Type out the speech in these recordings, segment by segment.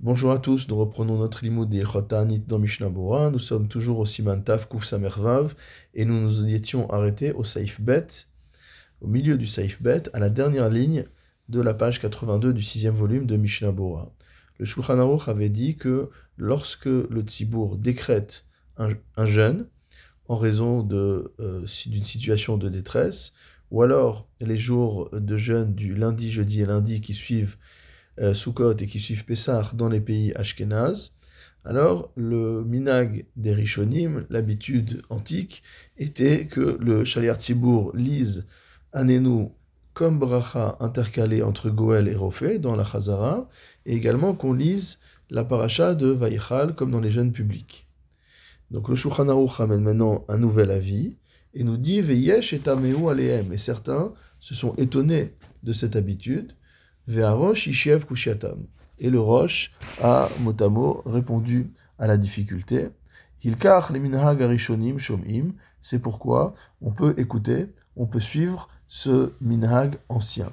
Bonjour à tous, nous reprenons notre limoud des Chotanit dans Mishnah. Nous sommes toujours au Siman Taf Kuf Samervav et nous nous étions arrêtés au Saif Bet, au milieu du Saif Bet, à la dernière ligne de la page 82 du sixième volume de Mishnah. Le Shulchan Aruch avait dit que lorsque le Tzibour décrète un, jeûne en raison euh, d'une situation de détresse, ou alors les jours de jeûne du lundi, jeudi et lundi qui suivent euh, et qui suivent Pessah dans les pays Ashkenaz, alors le minag des Rishonim, l'habitude antique, était que le Shaliar Tzibour lise Anenu comme bracha intercalé entre Goel et Rofé dans la Chazara, et également qu'on lise la paracha de Vaïchal comme dans les jeunes publics. Donc le Shulchan ramène maintenant un nouvel avis et nous dit Veyesh et Tameu Aleem. Et certains se sont étonnés de cette habitude Et le Roche a motamo répondu à la difficulté. C'est pourquoi on peut écouter, on peut suivre ce minhag ancien.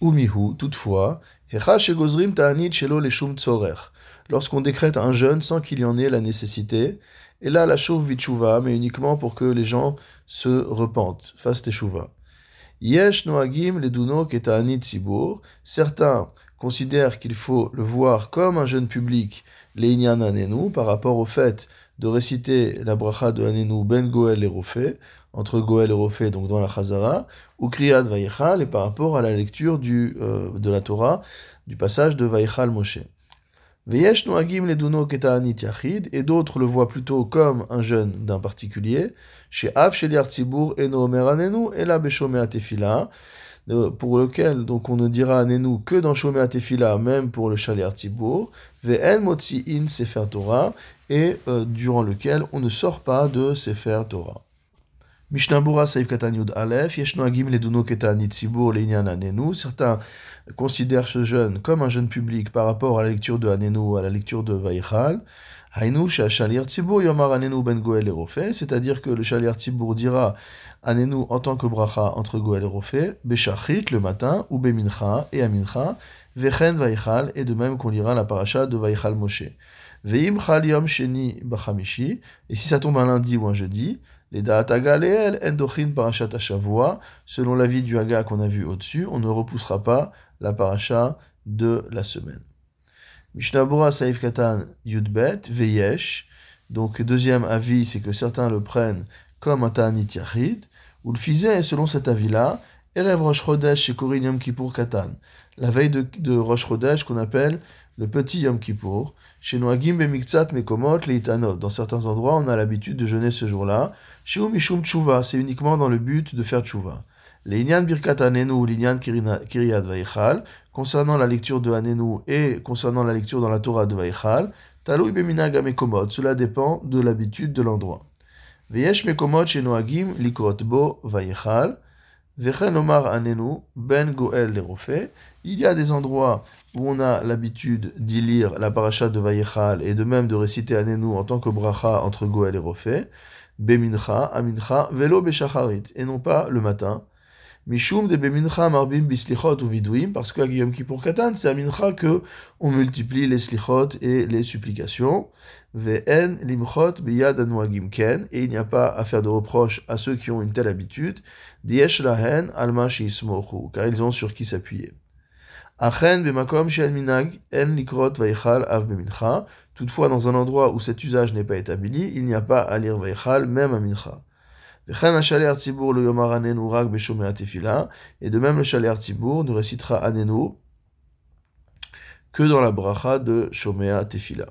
Umihu, toutefois, Lorsqu'on décrète un jeûne sans qu'il y en ait la nécessité, et là la chauve mais uniquement pour que les gens se repentent, fassent teshuva. Yesh noagim leduno keta'anit tzibur. Certains considèrent qu'il faut le voir comme un jeune public, l'einyan anenu, par rapport au fait de réciter la bracha de anenu ben goel et rofé, entre goel et rofé, donc dans la chazara, ou kriyat vayechal, et par rapport à la lecture euh, de la Torah, du passage de vayechal Moshe. Et d'autres le voient plutôt comme un jeune d'un particulier, chez et Tefila, pour lequel donc on ne dira Anenu que dans Shomea Tefila, même pour le Shaliar Tzibur, Ve'en Motzi In Sefer Torah, et euh, durant lequel on ne sort pas de Sefer Torah. Certains considèrent ce jeûne comme un jeûne public par rapport à la lecture de Anenu, à la lecture de Vaïchal, ben c'est-à-dire que le Shalir Tzibour dira Anenu en tant que bracha entre Goel et Rofé, Beshachit le matin, ou Bemincha et Amincha, Vechen Vaichal, et de même qu'on lira la paracha de Vaichal Moshe. Veim Chal Yom Sheni Bachamishi, et si ça tombe un lundi ou un jeudi, les Da'ataga Leel Endochin Parashat selon l'avis du Haga qu'on a vu au-dessus, on ne repoussera pas la paracha de la semaine. Mishnabura Saif Katan Yudbet, Veyesh. Donc, deuxième avis, c'est que certains le prennent comme un Ta'anit. Ou le Fizet, selon cet avis-là, Erev Rosh Chodesh chez Korin Yom Kippour Katan. La veille de, de Rosh qu'on appelle le petit Yom Kippour. Chez Noagim Bemiktsat Mekomot Leitanot. Dans certains endroits, on a l'habitude de jeûner ce jour-là. Chez Umishum Tshuva, c'est uniquement dans le but de faire Tshuva. L'Inyan Birkat Anenu ou l'Inyan Kiryat Vaichal, concernant la lecture de Anenu et concernant la lecture dans la Torah de Vaichal, Talou Beminag Mekomot, cela dépend de l'habitude de l'endroit. Veyesh Mekomot Shenoagim Likot Bo Vaichal, Vechen Omar Anenu Ben Goel Lerofé, il y a des endroits où on a l'habitude d'y lire la paracha de Vayechal et de même de réciter Anenu en tant que bracha entre Goel et Rofé, Bemincha, Amincha, Velo Beshacharit, et non pas le matin, Mishum de bemincha marbim bislichot ou vidouim, parce qu'à Guillaume Kippour Katan, c'est à mincha que on multiplie les slichot et les supplications. Ve'en limchot biyad anuagim ken, et il n'y a pas à faire de reproches à ceux qui ont une telle habitude. Diesh lahen alma car ils ont sur qui s'appuyer. Toutefois, dans un endroit où cet usage n'est pas établi, il n'y a pas à lire vaychal, même à mincha. Et de même, le chalet Artibour ne récitera Anenu que dans la bracha de Shomea Tefila.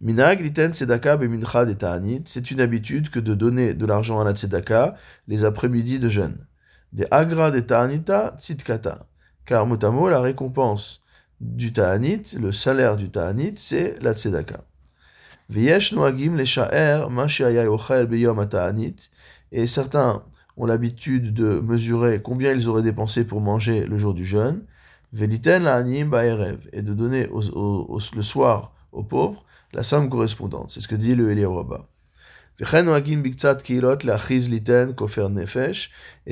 Minag liten tzedaka bemincha de ta'anit, c'est une habitude que de donner de l'argent à la tzedaka les après-midi de jeûne. Des agra de ta'anita tzidkata, car motamo la récompense du ta'anit, le salaire du ta'anit, c'est la tzedaka. Et certains ont l'habitude de mesurer combien ils auraient dépensé pour manger le jour du jeûne, veliten la anim et de donner le soir aux pauvres la somme correspondante. C'est ce que dit le Eliyahu. Et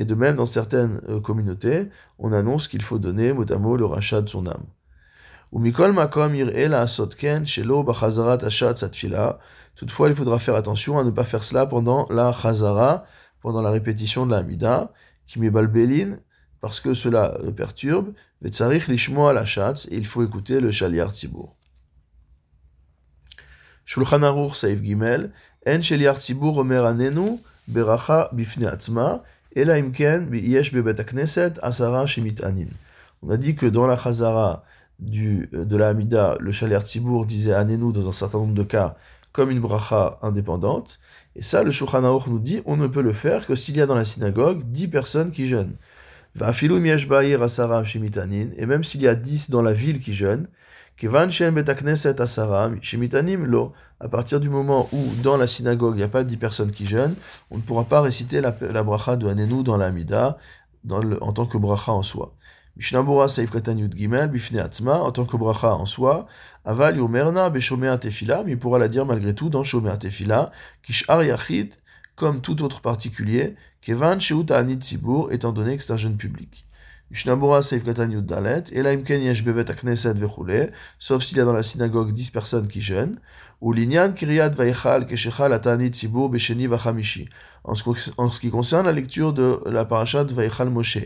de même, dans certaines euh, communautés, on annonce qu'il faut donner mot à mot le rachat de son âme. Toutefois, il faudra faire attention à ne pas faire cela pendant la chazara, pendant la répétition de la Hamida, qui balbelin, parce que cela perturbe. Et il faut écouter le shaliar tzibour. Shulchan Aruch Saif Gimel, On a dit que dans la chazara du, de la Hamida, le shaliar tzibour disait anenu dans un certain nombre de cas, comme une bracha indépendante. Et ça, le Shulchan nous dit, on ne peut le faire que s'il y a dans la synagogue dix personnes qui jeûnent. Et même s'il y a dix dans la ville qui jeûnent, à partir du moment où dans la synagogue il n'y a pas dix personnes qui jeûnent, on ne pourra pas réciter la, bracha de Hanenu dans la Amida en tant que bracha en soi. Mishnabura Saif Katan Yud Gimel, Bifne Atzma, en tant que bracha en soi, Aval Yomerna, Beshomea Tefila, mais il pourra la dire malgré tout dans Shomea Tefila, Kishar Yachid, comme tout autre particulier, Kevan Sheuta Anit étant donné que c'est un jeune public. Sauf s'il y a dans la synagogue 10 personnes qui jeûnent, ou Linyan Kiryat Vaichal Keshechal Atanit Tzibur Besheni Vachamishi. En ce qui concerne la lecture de la parashat Vaichal Moshe,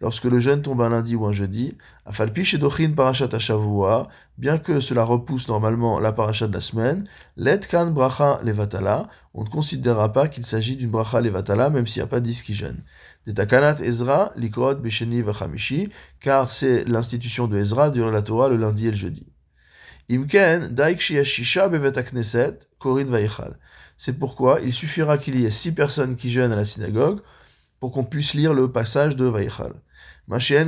lorsque le jeûne tombe un lundi ou un jeudi, Afalpi Shedochin Parashat Ashavua, bien que cela repousse normalement la parashat de la semaine, Let Kan Bracha Levatala, on ne considérera pas qu'il s'agit d'une Bracha Levatala, même s'il n'y a pas 10 qui jeûnent. Takanat Ezra, Likrot Besheni Vachamishi, car c'est l'institution de Ezra durant la Torah le lundi et le jeudi. Imken, Daik Bevet Akneset, Korin Vaichal. C'est pourquoi il suffira qu'il y ait six personnes qui jeûnent à la synagogue pour qu'on puisse lire le passage de Vaïchal.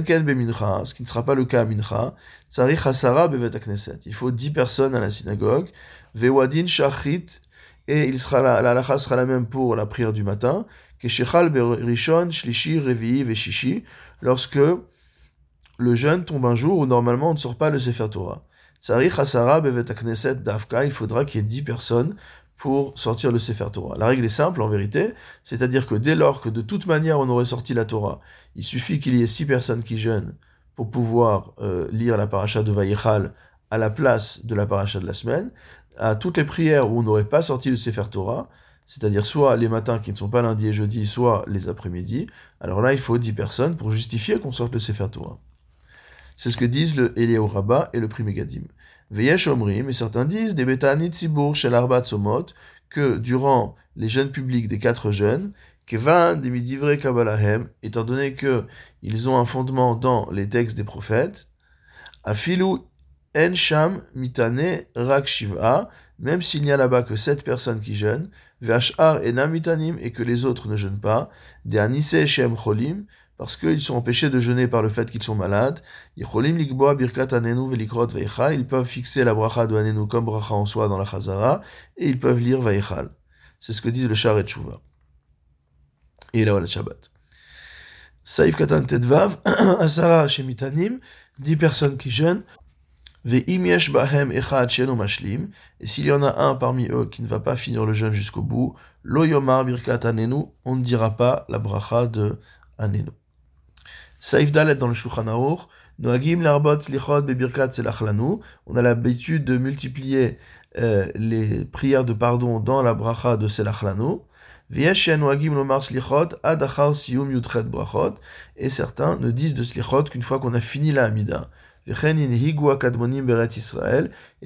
Ken Bemincha, ce qui ne sera pas le cas à Mincha, Tsarich Hasara Bevet Knesset. Il faut dix personnes à la synagogue. Vewadin Shachrit, et il sera la, la sera la même pour la prière du matin. Keshechal Berishon, Shlishi, Veshishi, lorsque le jeûne tombe un jour où normalement on ne sort pas le Sefer Torah. Hasara Davka, il faudra qu'il y ait dix personnes pour sortir le Sefer Torah. La règle est simple en vérité, c'est-à-dire que dès lors que de toute manière on aurait sorti la Torah, il suffit qu'il y ait six personnes qui jeûnent pour pouvoir euh, lire la paracha de Vayichal à la place de la paracha de la semaine. À toutes les prières où on n'aurait pas sorti le Sefer Torah, c'est-à-dire soit les matins qui ne sont pas lundi et jeudi, soit les après-midi, alors là il faut dix personnes pour justifier qu'on sorte le Sefer Torah. C'est ce que disent le Eliyahu Rabbah et le Pri Megadim. Veyesh Omrim, et certains disent, des Betani Tzibur Shel Arbat Somot, que durant les jeunes publics des quatre jeunes, Kevan des Midivre Kabbalahem, étant donné que ils ont un fondement dans les textes des prophètes, Afilu En Sham Mitane Rak Shiva, même s'il n'y a là-bas que sept personnes qui jeûnent, et que les autres ne jeûnent pas, des Cholim, parce qu'ils sont empêchés de jeûner par le fait qu'ils sont malades. Ils peuvent fixer la bracha de Anenu comme bracha en soi dans la Chazara, et ils peuvent lire Vaichal. C'est ce que disent le Shar et Tshuva. Et là, le Shabbat. Saïf Katan Tedvav, Asara Shemitanim, 10 personnes qui jeûnent, et s'il y en a un parmi eux qui ne va pas finir le jeûne jusqu'au bout, lo yomar birkat anenu, on ne dira pas la bracha de Anenu. Saif Dalet dans le Shulchan Aruch, Noagim larbot slichot bebirkat selachlanu. On a l'habitude de multiplier euh, les prières de pardon dans la bracha de selachlanu. Et certains ne disent de slichot qu'une fois qu'on a fini la Hamida. Et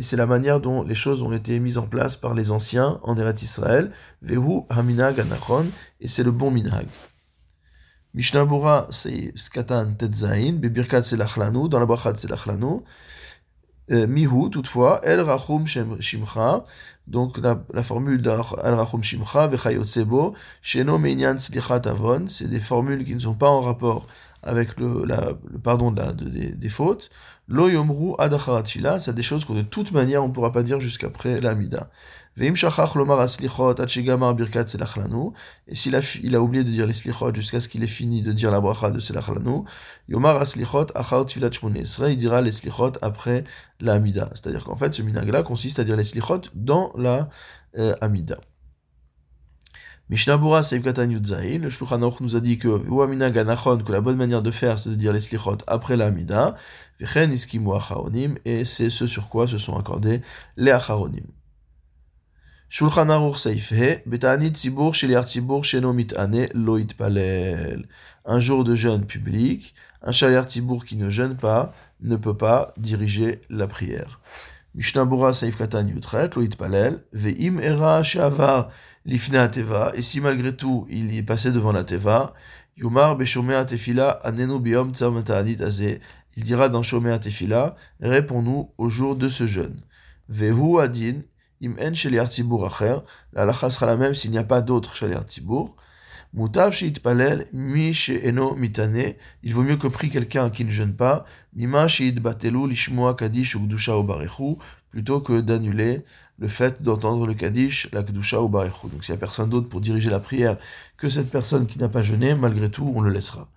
c'est la manière dont les choses ont été mises en place par les anciens en Eret Israël. Vehu haminag. Et c'est le bon minhag. Mishnah c'est Skatan Tetzain, Bebirkat Selachlanu, dans la Brachat Selachlanu. Euh, Mihu, toutefois, El Rachum Shimcha, donc la, la formule d'El Rachum Shimcha, Vechayotsebo, Sheno Meinyan Slichat Avon, c'est des formules qui ne sont pas en rapport avec le, la, le pardon de la, de, des, des, fautes. Lo Yomru Adacharat c'est des choses que de toute manière on ne pourra pas dire jusqu'après l'Amida. Et s'il a, il a oublié de dire les slichot jusqu'à ce qu'il ait fini de dire la bracha de selachlanu, yomar aslichot achar tfilat il dira les slichot après la amida. C'est-à-dire qu'en fait, ce minag-là consiste à dire les slichot dans la euh, amida. Mishnabura Seif Katan le Shulchan nous a dit que que la bonne manière de faire, c'est de dire les slichot après la Amida, et c'est ce sur quoi se sont accordés les Acharonim. Shulchan Aruch Seif He, Betanit Tzibur, Sheliar Tzibur, Sheno Mitane, Loit Palel. Un jour de jeûne public, un Shaliar Tzibur qui ne jeûne pas ne peut pas diriger la prière. Mishnabura Seif Katan Yutret, Palel, Ve'im Era Shavar, l'ifna teva, et si malgré tout il y est passé devant la teva, Yomar beshomea tefila anenu biom azeh, il dira dans shomea tefila, réponds-nous au jour de ce jeûne. Vehu adin, im en sheliar tzibur acher, la lacha sera la même s'il n'y a pas d'autre sheliar tzibur. Palel mi eno mitane, il vaut mieux que prie quelqu'un qui ne jeûne pas, mima batelu lishmoa kadish ou barechu, plutôt que d'annuler le fait d'entendre le Kaddish, la Kedusha ou Barechu. Donc s'il n'y a personne d'autre pour diriger la prière que cette personne qui n'a pas jeûné, malgré tout, on le laissera.